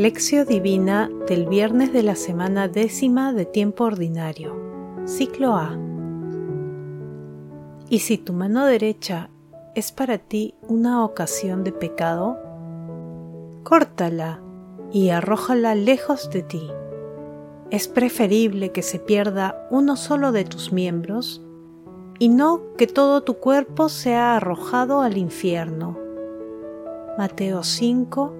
Lección Divina del viernes de la semana décima de tiempo ordinario, ciclo A. Y si tu mano derecha es para ti una ocasión de pecado, córtala y arrójala lejos de ti. Es preferible que se pierda uno solo de tus miembros y no que todo tu cuerpo sea arrojado al infierno. Mateo 5,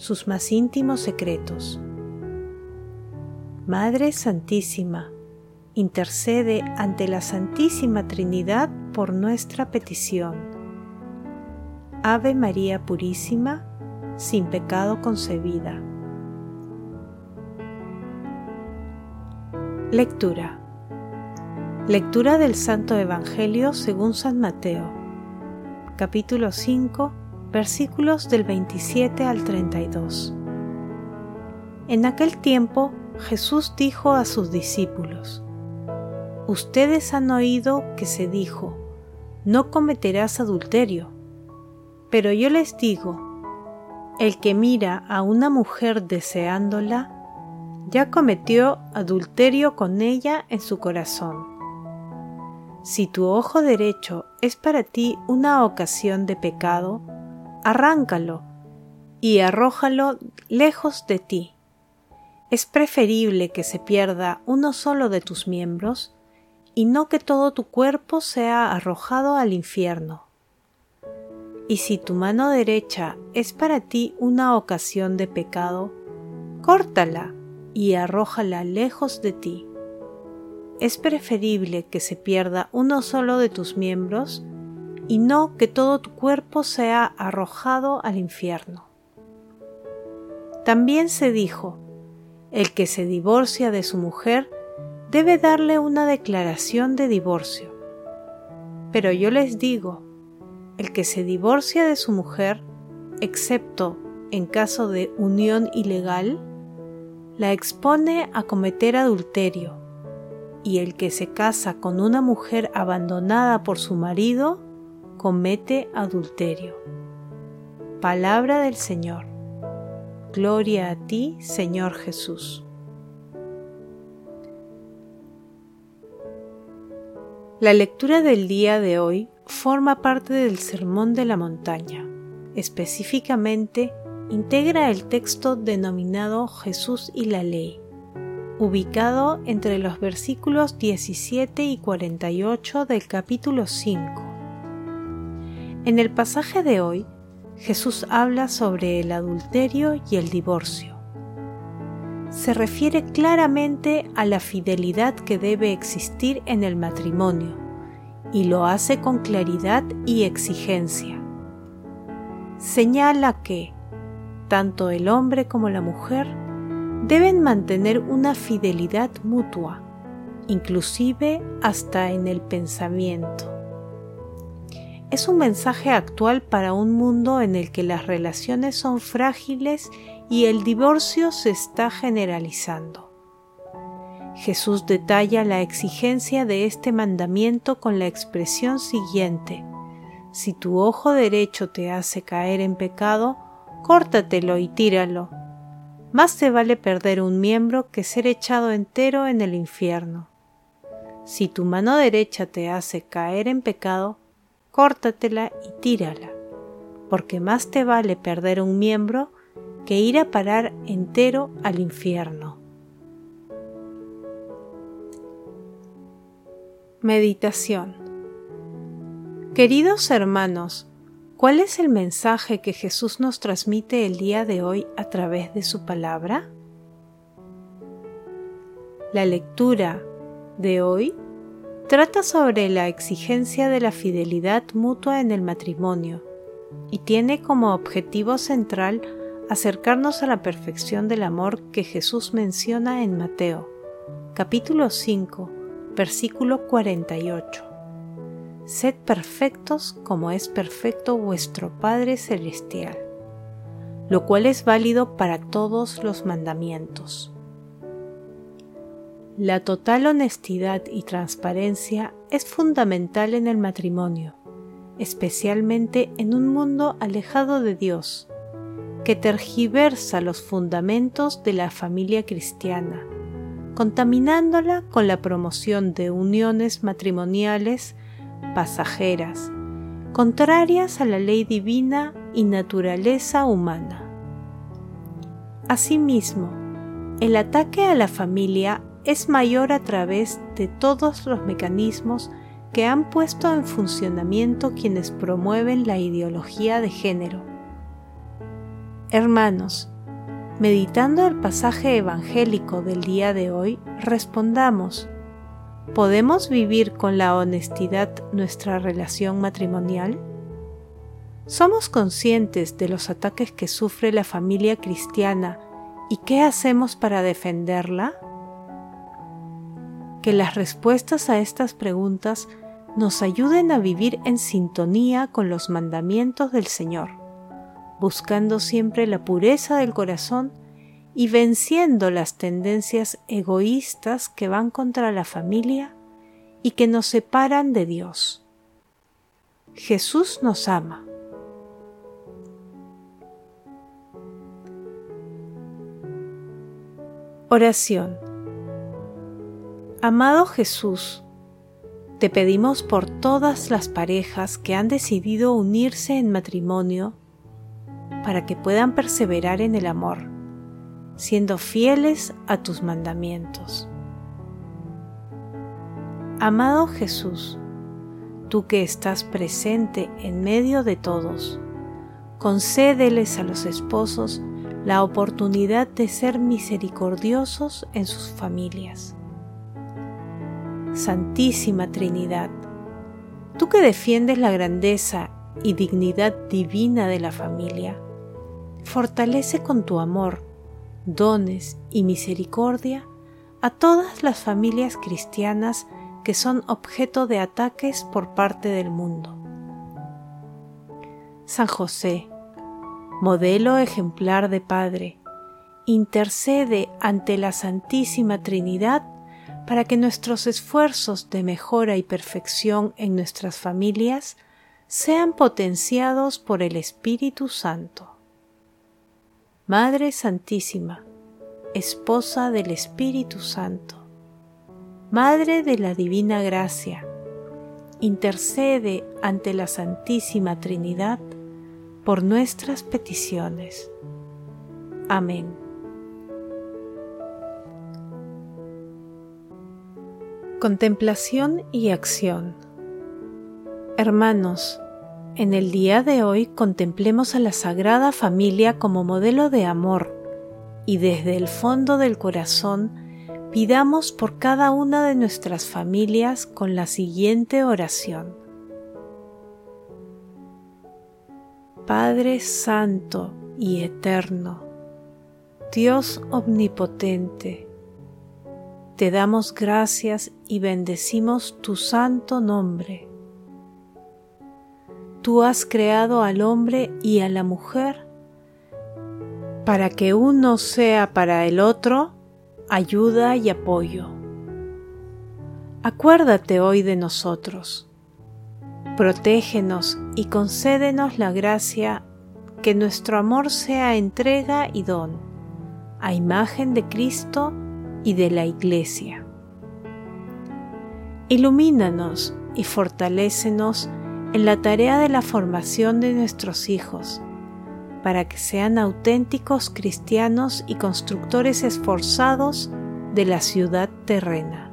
sus más íntimos secretos. Madre Santísima, intercede ante la Santísima Trinidad por nuestra petición. Ave María Purísima, sin pecado concebida. Lectura. Lectura del Santo Evangelio según San Mateo, capítulo 5, versículos del 27 al 32. En aquel tiempo Jesús dijo a sus discípulos, Ustedes han oído que se dijo, no cometerás adulterio, pero yo les digo, el que mira a una mujer deseándola, ya cometió adulterio con ella en su corazón. Si tu ojo derecho es para ti una ocasión de pecado, arráncalo y arrójalo lejos de ti. Es preferible que se pierda uno solo de tus miembros y no que todo tu cuerpo sea arrojado al infierno. Y si tu mano derecha es para ti una ocasión de pecado, córtala y arrójala lejos de ti. Es preferible que se pierda uno solo de tus miembros y no que todo tu cuerpo sea arrojado al infierno. También se dijo, el que se divorcia de su mujer debe darle una declaración de divorcio. Pero yo les digo, el que se divorcia de su mujer, excepto en caso de unión ilegal, la expone a cometer adulterio, y el que se casa con una mujer abandonada por su marido, comete adulterio. Palabra del Señor. Gloria a ti, Señor Jesús. La lectura del día de hoy forma parte del Sermón de la Montaña. Específicamente, integra el texto denominado Jesús y la Ley, ubicado entre los versículos 17 y 48 del capítulo 5 en el pasaje de hoy, Jesús habla sobre el adulterio y el divorcio. Se refiere claramente a la fidelidad que debe existir en el matrimonio y lo hace con claridad y exigencia. Señala que tanto el hombre como la mujer deben mantener una fidelidad mutua, inclusive hasta en el pensamiento es un mensaje actual para un mundo en el que las relaciones son frágiles y el divorcio se está generalizando. Jesús detalla la exigencia de este mandamiento con la expresión siguiente, si tu ojo derecho te hace caer en pecado, córtatelo y tíralo. Más te vale perder un miembro que ser echado entero en el infierno. Si tu mano derecha te hace caer en pecado, córtatela y tírala, porque más te vale perder un miembro que ir a parar entero al infierno. Meditación Queridos hermanos, ¿cuál es el mensaje que Jesús nos transmite el día de hoy a través de su palabra? La lectura de hoy Trata sobre la exigencia de la fidelidad mutua en el matrimonio y tiene como objetivo central acercarnos a la perfección del amor que Jesús menciona en Mateo, capítulo 5, versículo 48. Sed perfectos como es perfecto vuestro Padre Celestial, lo cual es válido para todos los mandamientos. La total honestidad y transparencia es fundamental en el matrimonio, especialmente en un mundo alejado de Dios, que tergiversa los fundamentos de la familia cristiana, contaminándola con la promoción de uniones matrimoniales pasajeras, contrarias a la ley divina y naturaleza humana. Asimismo, el ataque a la familia es mayor a través de todos los mecanismos que han puesto en funcionamiento quienes promueven la ideología de género. Hermanos, meditando el pasaje evangélico del día de hoy, respondamos, ¿podemos vivir con la honestidad nuestra relación matrimonial? ¿Somos conscientes de los ataques que sufre la familia cristiana y qué hacemos para defenderla? Que las respuestas a estas preguntas nos ayuden a vivir en sintonía con los mandamientos del Señor, buscando siempre la pureza del corazón y venciendo las tendencias egoístas que van contra la familia y que nos separan de Dios. Jesús nos ama. Oración Amado Jesús, te pedimos por todas las parejas que han decidido unirse en matrimonio para que puedan perseverar en el amor, siendo fieles a tus mandamientos. Amado Jesús, tú que estás presente en medio de todos, concédeles a los esposos la oportunidad de ser misericordiosos en sus familias Santísima Trinidad, tú que defiendes la grandeza y dignidad divina de la familia, fortalece con tu amor, dones y misericordia a todas las familias cristianas que son objeto de ataques por parte del mundo. San José, modelo ejemplar de Padre, intercede ante la Santísima Trinidad para que nuestros esfuerzos de mejora y perfección en nuestras familias sean potenciados por el Espíritu Santo. Madre Santísima, Esposa del Espíritu Santo, Madre de la Divina Gracia, intercede ante la Santísima Trinidad por nuestras peticiones. Amén. Contemplación y acción Hermanos, en el día de hoy contemplemos a la Sagrada Familia como modelo de amor y desde el fondo del corazón pidamos por cada una de nuestras familias con la siguiente oración. Padre Santo y Eterno, Dios Omnipotente, te damos gracias y bendecimos tu santo nombre. Tú has creado al hombre y a la mujer para que uno sea para el otro ayuda y apoyo. Acuérdate hoy de nosotros. Protégenos y concédenos la gracia que nuestro amor sea entrega y don, a imagen de Cristo y de la Iglesia. Ilumínanos y fortalécenos en la tarea de la formación de nuestros hijos, para que sean auténticos cristianos y constructores esforzados de la ciudad terrena.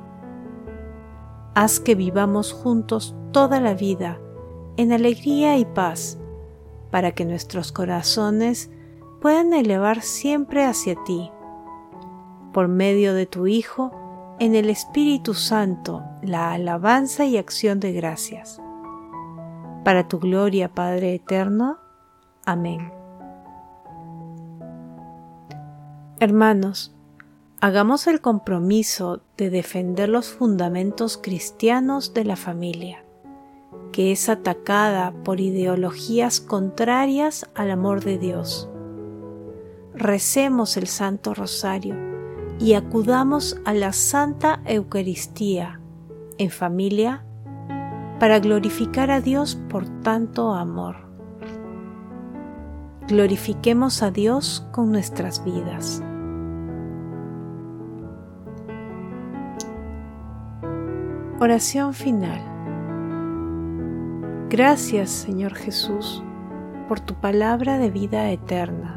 Haz que vivamos juntos toda la vida en alegría y paz, para que nuestros corazones puedan elevar siempre hacia ti por medio de tu Hijo, en el Espíritu Santo, la alabanza y acción de gracias. Para tu gloria, Padre Eterno. Amén. Hermanos, hagamos el compromiso de defender los fundamentos cristianos de la familia, que es atacada por ideologías contrarias al amor de Dios. Recemos el Santo Rosario y acudamos a la Santa Eucaristía en familia para glorificar a Dios por tanto amor. Glorifiquemos a Dios con nuestras vidas. Oración final. Gracias Señor Jesús por tu palabra de vida eterna.